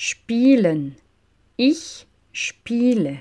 spielen, ich spiele.